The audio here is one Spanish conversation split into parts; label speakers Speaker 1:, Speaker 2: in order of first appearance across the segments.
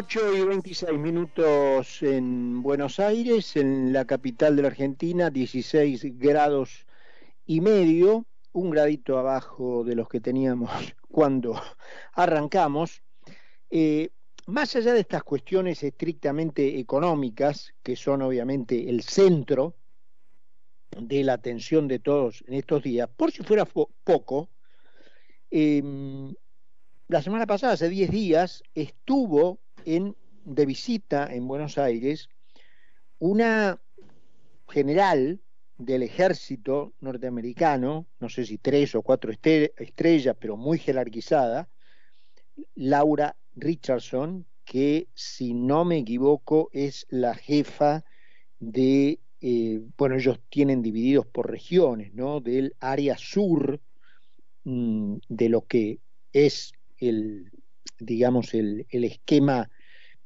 Speaker 1: 8 y 26 minutos en Buenos Aires, en la capital de la Argentina, 16 grados y medio, un gradito abajo de los que teníamos cuando arrancamos. Eh, más allá de estas cuestiones estrictamente económicas, que son obviamente el centro de la atención de todos en estos días, por si fuera poco, em, la semana pasada, hace 10 días, estuvo de visita en Buenos Aires una general del ejército norteamericano, no sé si tres o cuatro estrellas, pero muy jerarquizada, Laura Richardson, que si no me equivoco es la jefa de, eh, bueno, ellos tienen divididos por regiones, ¿no? Del área sur mm, de lo que es el, digamos, el, el esquema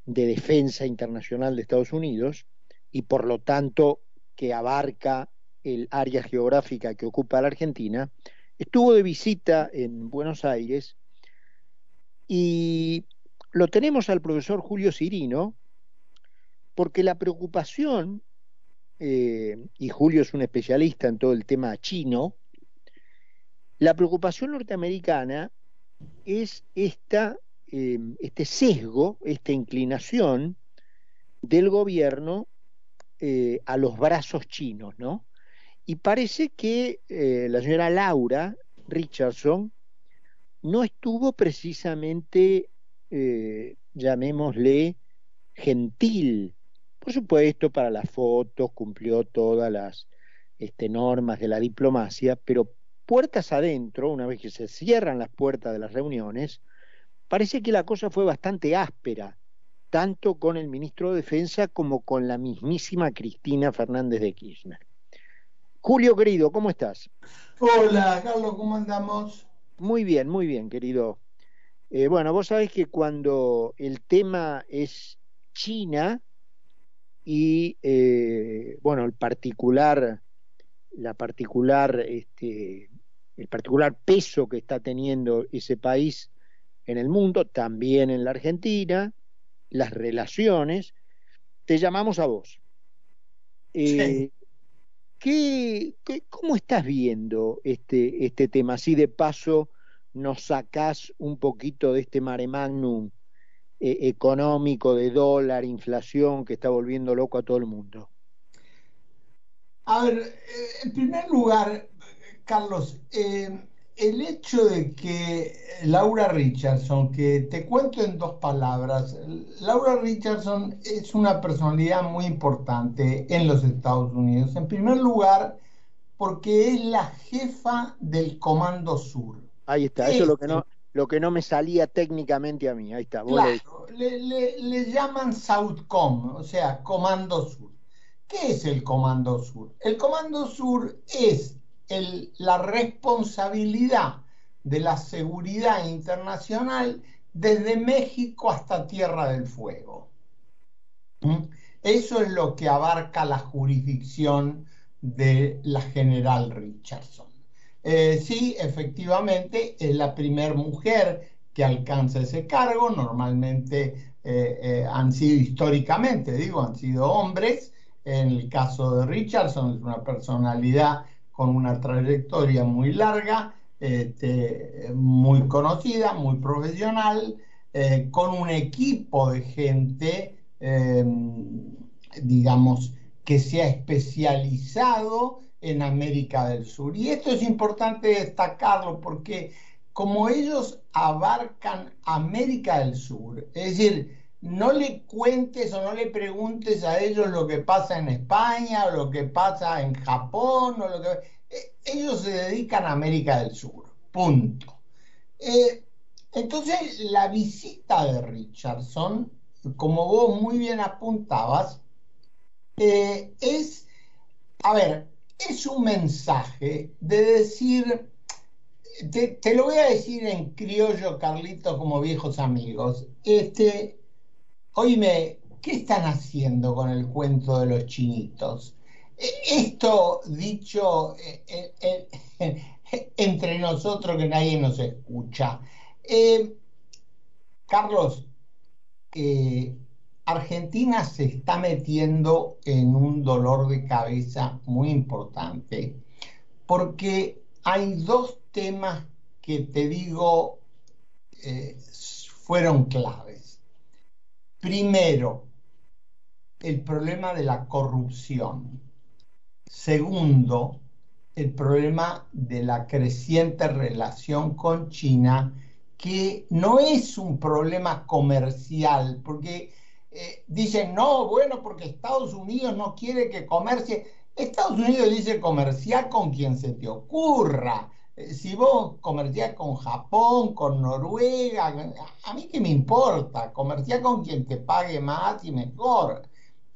Speaker 1: de defensa internacional de Estados Unidos y por lo tanto que abarca el área geográfica que ocupa la Argentina, estuvo de visita en Buenos Aires y lo tenemos al profesor Julio Cirino porque la preocupación, eh, y Julio es un especialista en todo el tema chino, la preocupación norteamericana es esta eh, este sesgo, esta inclinación del gobierno eh, a los brazos chinos, ¿no? Y parece que eh, la señora Laura Richardson no estuvo precisamente, llamémosle, gentil. Por supuesto, para las fotos cumplió todas las este, normas de la diplomacia, pero puertas adentro, una vez que se cierran las puertas de las reuniones, parece que la cosa fue bastante áspera, tanto con el ministro de Defensa como con la mismísima Cristina Fernández de Kirchner. Julio, querido, ¿cómo estás?
Speaker 2: Hola, Carlos, ¿cómo andamos?
Speaker 1: Muy bien, muy bien, querido. Eh, bueno, vos sabés que cuando el tema es China y, eh, bueno, el particular, la particular, este, el particular peso que está teniendo ese país en el mundo, también en la Argentina, las relaciones, te llamamos a vos. Eh, ¿qué, cómo estás viendo este, este tema? Así de paso nos sacás un poquito de este mare magnum eh, económico de dólar, inflación que está volviendo loco a todo el mundo.
Speaker 2: A ver, eh, en primer lugar, Carlos, el hecho de que Laura Richardson, que te cuento en dos palabras, Laura Richardson es una personalidad muy importante en los Estados Unidos. En primer lugar, porque es la jefa del Comando Sur.
Speaker 1: Ahí está, eso es lo que no, lo que no me salía técnicamente a mí. Ahí está.
Speaker 2: Claro, le, le llaman Southcom, o sea, Comando Sur. ¿Qué es el Comando Sur? El Comando Sur es la responsabilidad de la seguridad internacional desde México hasta Tierra del Fuego. ¿Mm? Eso es lo que abarca la jurisdicción de la general Richardson. Eh, sí, efectivamente, es la primera mujer que alcanza ese cargo. Normalmente eh, eh, han sido históricamente, digo, han sido hombres. En el caso de Richardson es una personalidad con una trayectoria muy larga, este, muy conocida, muy profesional, eh, con un equipo de gente, em, digamos, que se ha especializado en América del Sur. Y esto es importante destacarlo porque como ellos abarcan América del Sur, es decir, no le cuentes o no le preguntes a ellos lo que pasa en España o lo que pasa en Japón o lo que... Eh, ellos se dedican a América del Sur, punto. Eh, entonces, la visita de Richardson, como vos muy bien apuntabas, eh, es, a ver, es un mensaje de decir, te, te, lo voy a decir en criollo, Carlito, como viejos amigos, este, Oíme, ¿qué están haciendo con el cuento de los chinitos? E, esto dicho eh, entre nosotros que nadie nos escucha. Carlos, Argentina se está metiendo en un dolor de cabeza muy importante porque hay dos temas que te digo eh, fueron claves. Primero, el problema de la corrupción. Segundo, el problema de la creciente relación con China, que no es un problema comercial, porque eh, dicen, no, bueno, porque Estados Unidos no quiere que comercie. Estados Unidos dice comerciar con quien se te ocurra. Eh, si vos comerciás con Japón, con Noruega, a mí qué me importa, comerciar con quien te pague más y mejor.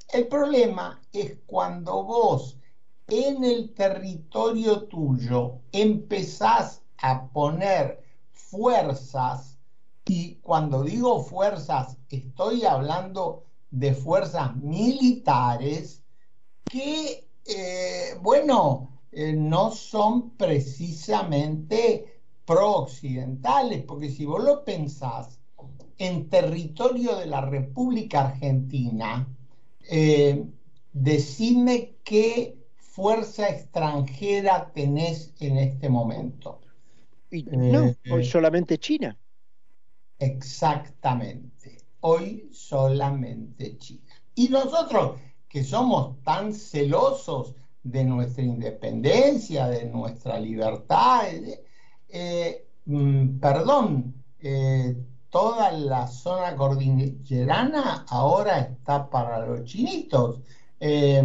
Speaker 2: El problema es cuando vos en el territorio tuyo empezás a poner fuerzas, y cuando digo fuerzas estoy hablando de fuerzas militares que, eh, bueno, eh, no son precisamente pro-occidentales, porque si vos lo pensás, en territorio de la República Argentina, eh, decime qué fuerza extranjera tenés en este momento.
Speaker 1: no, hoy solamente China.
Speaker 2: Exactamente, hoy solamente China. Y nosotros, que somos tan celosos de nuestra independencia, de nuestra libertad. Eh, mm, perdón, eh, toda la zona cordillerana ahora está para los chinitos. Eh,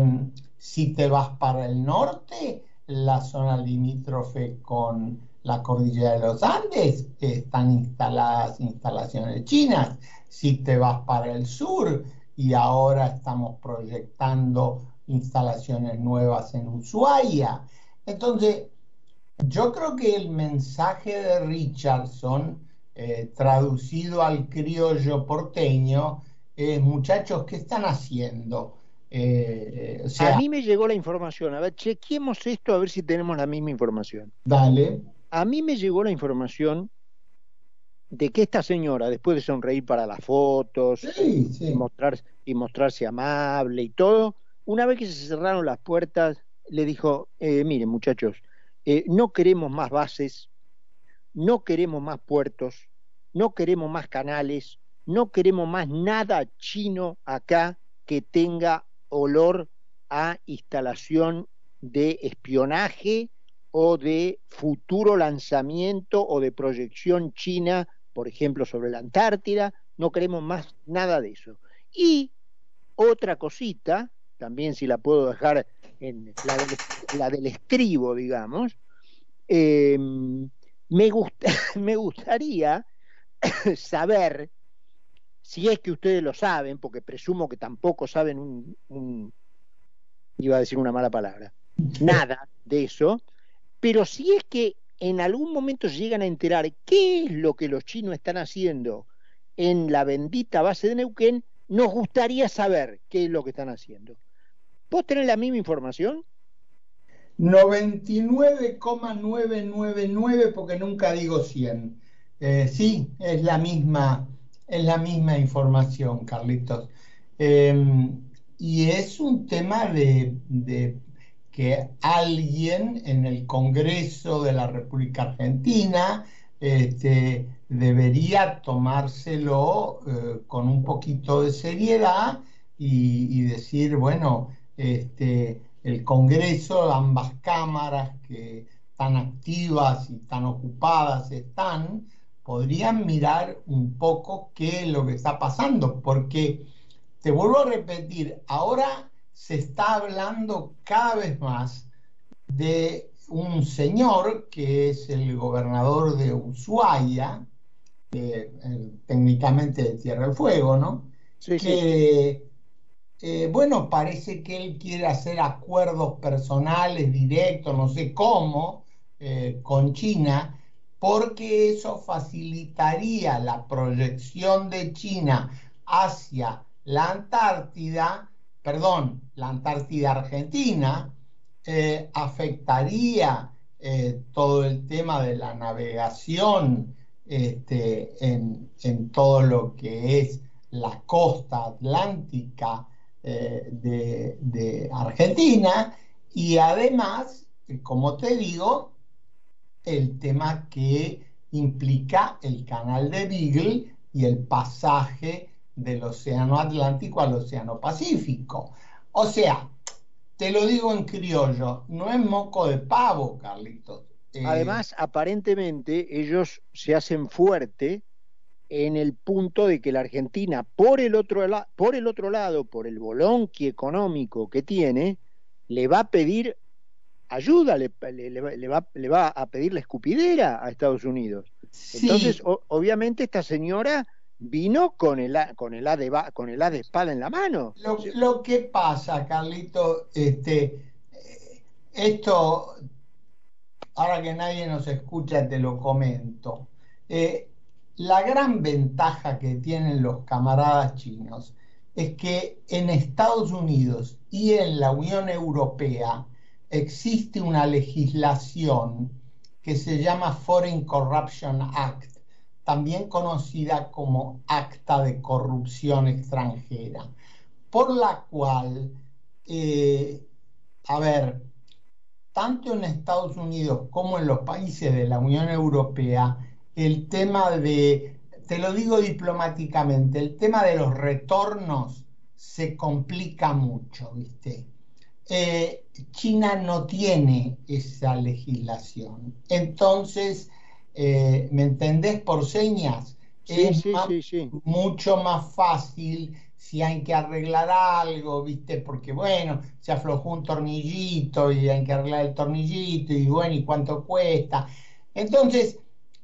Speaker 2: si te vas para el norte, la zona limítrofe con la cordillera de los Andes, están instaladas instalaciones chinas. Si te vas para el sur, y ahora estamos proyectando instalaciones nuevas en Ushuaia. Entonces, yo creo que el mensaje de Richardson, eh, traducido al criollo porteño, es, muchachos, ¿qué están haciendo?
Speaker 1: Eh, a mí me llegó la información, a ver, chequemos esto a ver si tenemos la misma información.
Speaker 2: Dale.
Speaker 1: A mí me llegó la información de que esta señora, después de sonreír para las fotos Y, y mostrarse amable y todo, una vez que se cerraron las puertas, le dijo, eh, miren muchachos, eh, no queremos más bases, no queremos más puertos, no queremos más canales, no queremos más nada chino acá que tenga olor a instalación de espionaje o de futuro lanzamiento o de proyección china, por ejemplo, sobre la Antártida, no queremos más nada de eso. Y otra cosita también si la puedo dejar en la del, estribo, digamos, em, me, gusta, me gustaría saber, si es que ustedes lo saben, porque presumo que tampoco saben un, iba a decir una mala palabra, nada de eso, pero si es que en algún momento llegan a enterar qué es lo que los chinos están haciendo en la bendita base de Neuquén, nos gustaría saber qué es lo que están haciendo. ¿Vos tenés la misma información?
Speaker 2: 99,999 porque nunca digo 100. Eh, sí, es la misma, es la misma información, Carlitos. Em, y es un tema de, que alguien en el Congreso de la República Argentina este, debería tomárselo eh, con un poquito de seriedad y decir, bueno, este, el Congreso, ambas cámaras que tan activas y tan ocupadas están, podrían mirar un poco qué es lo que está pasando, porque te vuelvo a repetir, ahora se está hablando cada vez más de un señor que es el gobernador de Ushuaia, eh, técnicamente de Tierra del Fuego, ¿no? Sí, que eh, bueno, parece que él quiere hacer acuerdos personales, directos, no sé cómo, eh, con China, porque eso facilitaría la proyección de China hacia la Antártida, perdón, la Antártida Argentina, eh, afectaría todo el tema de la navegación este, en, todo lo que es la costa atlántica eh, de, Argentina y además, como te digo, el tema que implica el canal de Beagle y el pasaje del Océano Atlántico al Océano Pacífico. O sea, te lo digo en criollo, no es moco de pavo, Carlitos.
Speaker 1: Eh, Además, aparentemente ellos se hacen fuerte en el punto de que la Argentina, por el otro, por el otro lado, por el bolonqui económico que tiene, le va a pedir ayuda, le, va, a pedir la escupidera a Estados Unidos. Entonces, obviamente, esta señora vino con el, con el, A de, con el A de espada en la mano.
Speaker 2: Lo, que pasa, Carlito, este, eh, esto, ahora que nadie nos escucha, te lo comento. Eh, la gran ventaja que tienen los camaradas chinos es que en Estados Unidos y en la Unión Europea existe una legislación que se llama Foreign Corruption Act, también conocida como Acta de Corrupción Extranjera, por la cual, eh, a ver, tanto en Estados Unidos como en los países de la Unión Europea, el tema de, te lo digo diplomáticamente, el tema de los retornos se complica mucho, ¿viste? Eh, China no tiene esa legislación. Entonces, eh, ¿me entendés por señas? es mucho más fácil si hay que arreglar algo, ¿viste? Porque bueno, se aflojó un tornillito y hay que arreglar el tornillito y bueno, ¿y cuánto cuesta? Entonces,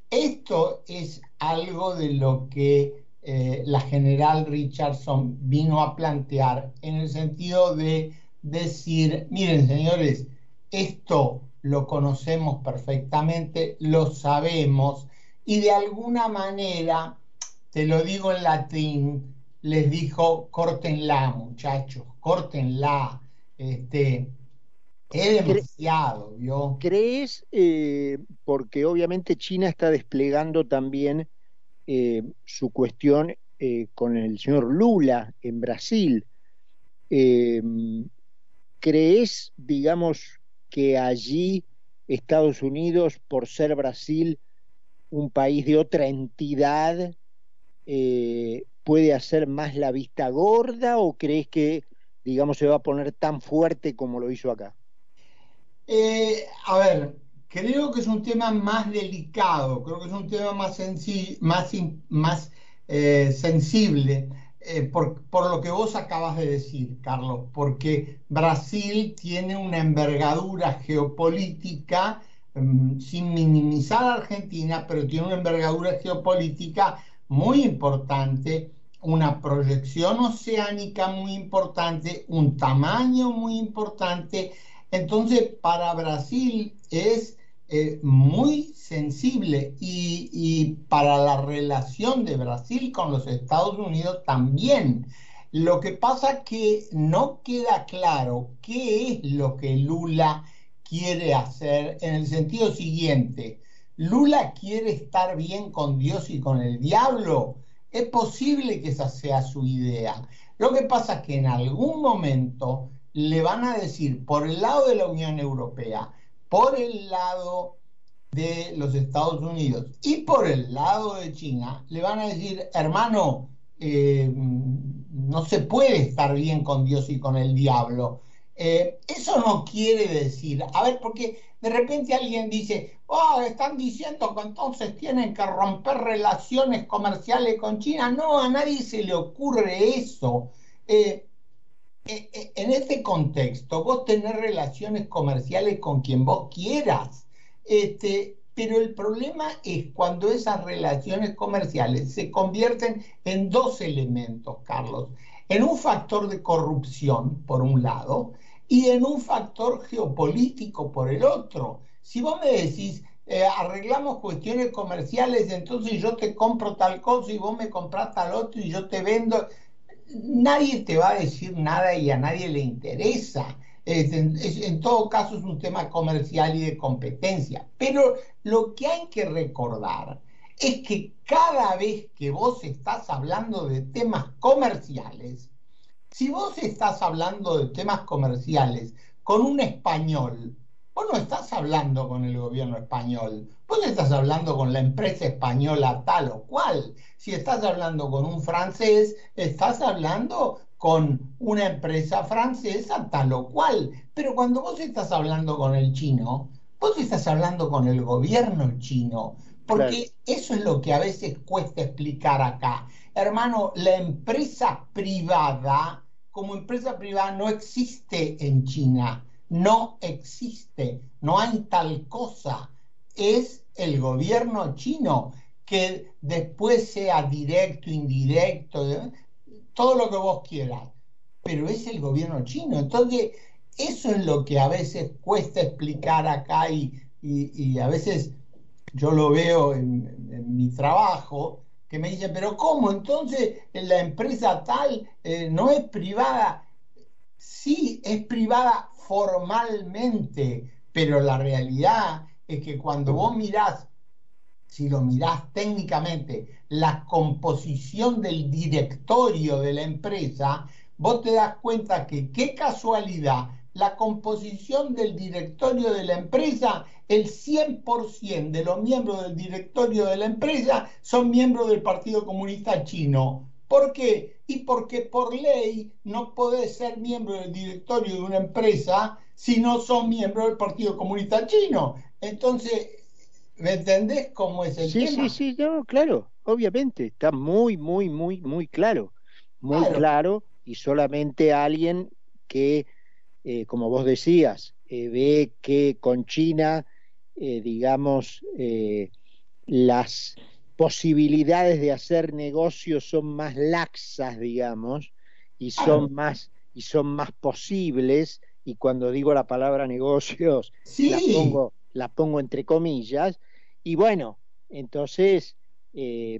Speaker 2: esto es algo de lo que eh, la general Richardson vino a plantear en el sentido de decir, miren señores, esto lo conocemos perfectamente, lo sabemos y de alguna manera, te lo digo en latín, les dijo, córtenla muchachos, córtenla. Este, es demasiado, ¿vio?
Speaker 1: ¿Crees, eh, porque obviamente China está desplegando también eh, su cuestión eh, con el señor Lula en Brasil, ¿crees, digamos, que allí Estados Unidos, por ser Brasil un país de otra entidad, puede hacer más la vista gorda o crees que, digamos, se va a poner tan fuerte como lo hizo acá?
Speaker 2: Eh, a ver, creo que es un tema más delicado, creo que es un tema más, eh, sensible eh, por, lo que vos acabas de decir, Carlos, porque Brasil tiene una envergadura geopolítica, mm, sin minimizar a Argentina, pero tiene una envergadura geopolítica muy importante, una proyección oceánica muy importante, un tamaño muy importante entonces, para Brasil es eh, muy sensible y, para la relación de Brasil con los Estados Unidos también. Lo que pasa que no queda claro qué es lo que Lula quiere hacer en el sentido siguiente. Lula quiere estar bien con Dios y con el diablo. Es posible que esa sea su idea. Lo que pasa es que en algún momento le van a decir por el lado de la Unión Europea, por el lado de los Estados Unidos y por el lado de China, le van a decir, hermano, eh, no se puede estar bien con Dios y con el diablo. Eh, eso no quiere decir, a ver, porque de repente alguien dice, oh, están diciendo que entonces tienen que romper relaciones comerciales con China. No, a nadie se le ocurre eso. Eh, en este contexto, vos tenés relaciones comerciales con quien vos quieras, este, pero el problema es cuando esas relaciones comerciales se convierten en dos elementos, Carlos, en un factor de corrupción, por un lado, y en un factor geopolítico, por el otro. Si vos me decís, eh, arreglamos cuestiones comerciales, entonces yo te compro tal cosa y vos me compras tal otro y yo te vendo, nadie te va a decir nada y a nadie le interesa. en todo caso es un tema comercial y de competencia. Pero lo que hay que recordar es que cada vez que vos estás hablando de temas comerciales, si vos estás hablando de temas comerciales con un español, vos no estás hablando con el gobierno español, vos estás hablando con la empresa española tal o cual. Si estás hablando con un francés, estás hablando con una empresa francesa tal o cual. Pero cuando vos estás hablando con el chino, vos estás hablando con el gobierno chino. Porque eso es lo que a veces cuesta explicar acá. Hermano, la empresa privada, como empresa privada, no existe en China. No existe. No hay tal cosa. Es el gobierno chino que después sea directo, indirecto, todo lo que vos quieras. Pero es el gobierno chino. Entonces, eso es lo que a veces cuesta explicar acá y, y a veces yo lo veo en, mi trabajo, que me dicen, pero ¿cómo? Entonces la empresa tal eh, no es privada. Sí, es privada formalmente, pero la realidad es que cuando vos mirás, si lo mirás técnicamente, la composición del directorio de la empresa, vos te das cuenta que qué casualidad la composición del directorio de la empresa, el 100% de los miembros del directorio de la empresa son miembros del Partido Comunista Chino. ¿Por qué? Y porque por ley no podés ser miembro del directorio de una empresa si no son miembros del Partido Comunista Chino. Entonces, ¿me entendés cómo es el tema?
Speaker 1: Sí, sí, sí, claro, obviamente, está muy, muy, muy, muy claro, muy claro, y solamente alguien que eh, como vos decías, eh, ve que con China, eh, digamos, las posibilidades de hacer negocios son más laxas, digamos, y son más y son más posibles. Y cuando digo la palabra negocios, la pongo la pongo entre comillas. Y bueno, entonces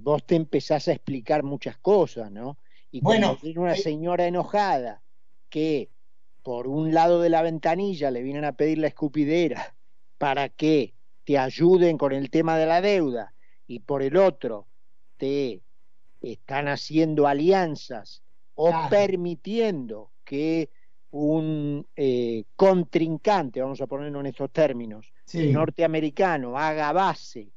Speaker 1: vos te empezás a explicar muchas cosas, ¿no? Y cuando bueno, una señora enojada que por un lado de la ventanilla le vienen a pedir la escupidera para que te ayuden con el tema de la deuda y por el otro te están haciendo alianzas o permitiendo que un eh, contrincante, vamos a ponerlo en estos términos, norteamericano haga base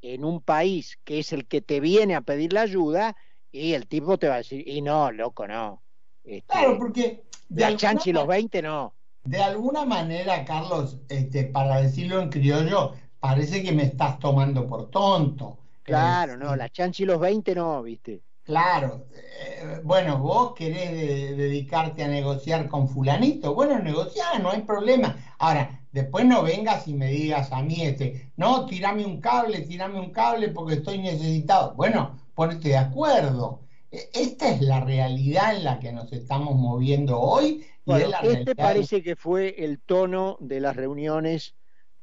Speaker 1: en un país que es el que te viene a pedir la ayuda y el tipo te va a decir, y no, loco, no.
Speaker 2: Este, claro, porque
Speaker 1: de la chanchi los 20 no.
Speaker 2: De alguna manera, Carlos, este, para decirlo en criollo, parece que me estás tomando por tonto.
Speaker 1: Claro, este, no, la chanchi los 20 no, viste.
Speaker 2: Claro, eh, bueno, vos querés dedicarte a negociar con fulanito, bueno, negociar, no hay problema. Ahora, después no vengas y me digas a mí, este, no, tirame un cable, tirame un cable porque estoy necesitado. Bueno, ponete de acuerdo. E, esta es la realidad en la que nos estamos moviendo hoy.
Speaker 1: este parece que fue el tono de las reuniones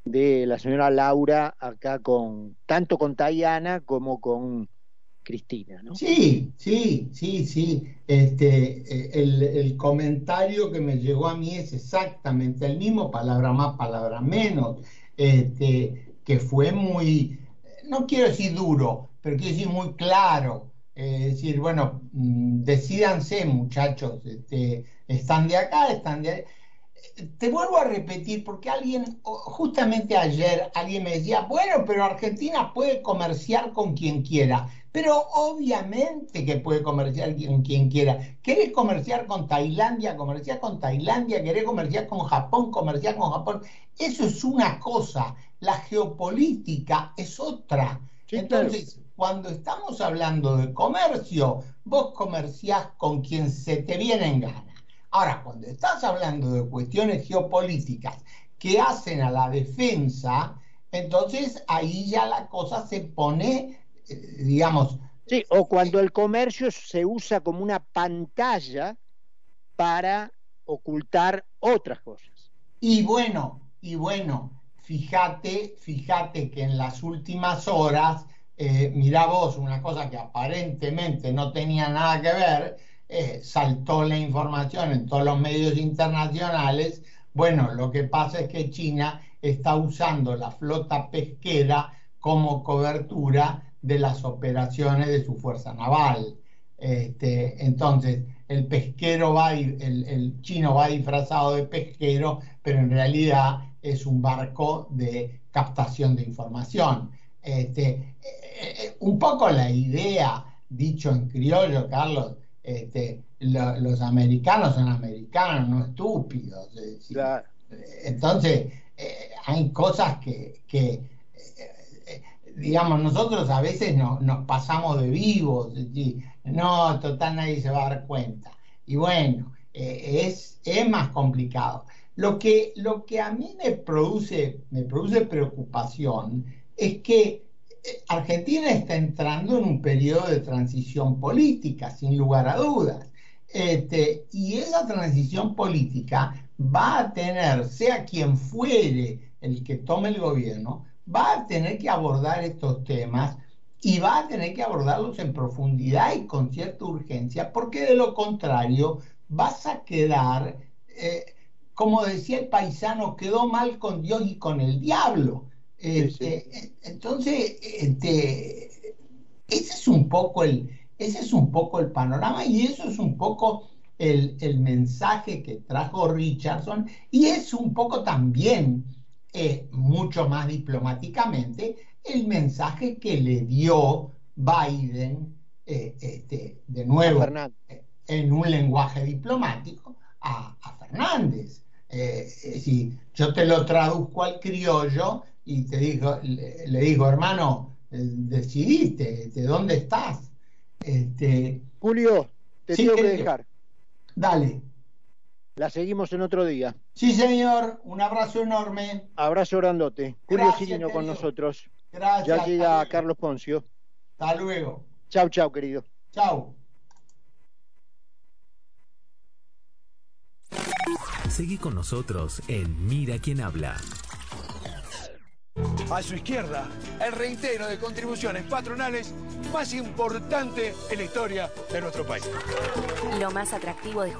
Speaker 1: de la señora Laura acá con tanto con Tayana como con Cristina, ¿no?
Speaker 2: Sí, sí, sí, sí. Este, eh, el, comentario que me llegó a mí es exactamente el mismo, palabra más, palabra menos, este, que fue muy, no quiero decir duro, pero quiero decir muy claro es decir, bueno, mm, decídanse muchachos, este, están de acá, están de ahí. Te vuelvo a repetir, porque alguien, justamente ayer, alguien me decía, bueno, pero Argentina puede comerciar con quien quiera, pero obviamente que puede comerciar con quien quiera. ¿Querés comerciar con Tailandia? Comerciar con Tailandia, querés comerciar con Japón, comerciar con Japón. Eso es una cosa, la geopolítica es otra. Entonces, cuando estamos hablando de comercio, vos comerciás con quien se te viene en gana. Ahora, cuando estás hablando de cuestiones geopolíticas que hacen a la defensa, entonces ahí ya la cosa se pone, eh, digamos...
Speaker 1: Sí, o cuando el comercio se usa como una pantalla para ocultar otras cosas.
Speaker 2: Y bueno, y bueno, fíjate, fíjate que en las últimas horas eh, mirá vos, una cosa que aparentemente no tenía nada que ver, eh, saltó la información en todos los medios internacionales. Bueno, lo que pasa es que China está usando la flota pesquera como cobertura de las operaciones de su fuerza naval. Este, entonces, el pesquero va, el, chino va disfrazado de pesquero, pero en realidad es un barco de captación de información. Este, eh, eh, un poco la idea, dicho en criollo, Carlos, este, los americanos son americanos, no estúpidos. Entonces, eh, hay cosas que, digamos, nosotros a veces no, nos pasamos de vivos, no, total nadie se va a dar cuenta. Y bueno, es, es más complicado. Lo que, lo que a mí me produce, me produce preocupación es que eh, Argentina está entrando en un periodo de transición política, sin lugar a dudas. Este, y esa transición política va a tener, sea quien fuere el que tome el gobierno, va a tener que abordar estos temas y va a tener que abordarlos en profundidad y con cierta urgencia, porque de lo contrario vas a quedar eh, como decía el paisano, quedó mal con Dios y con el diablo. Este, entonces, este, ese es un poco el, ese es un poco el panorama y eso es un poco el, mensaje que trajo Richardson y es un poco también, eh, mucho más diplomáticamente, el mensaje que le dio Biden, eh, este, de nuevo, en un lenguaje diplomático, a, a Fernández. Eh, eh, si yo te lo traduzco al criollo y te digo, le, digo, hermano, eh, decidiste, ¿de dónde estás?
Speaker 1: Este, Julio, te tengo que dejar.
Speaker 2: Dale.
Speaker 1: La seguimos en otro día.
Speaker 2: Sí, señor. Un abrazo enorme.
Speaker 1: Abrazo grandote. Julio Cirino con nosotros. Gracias. Ya llega Carlos Poncio.
Speaker 2: Hasta luego.
Speaker 1: Chau, chau, querido.
Speaker 2: Chau.
Speaker 3: Seguí con nosotros en Mira quién habla.
Speaker 4: A su izquierda, el reitero de contribuciones patronales más importante en la historia de nuestro país.
Speaker 5: Lo más atractivo de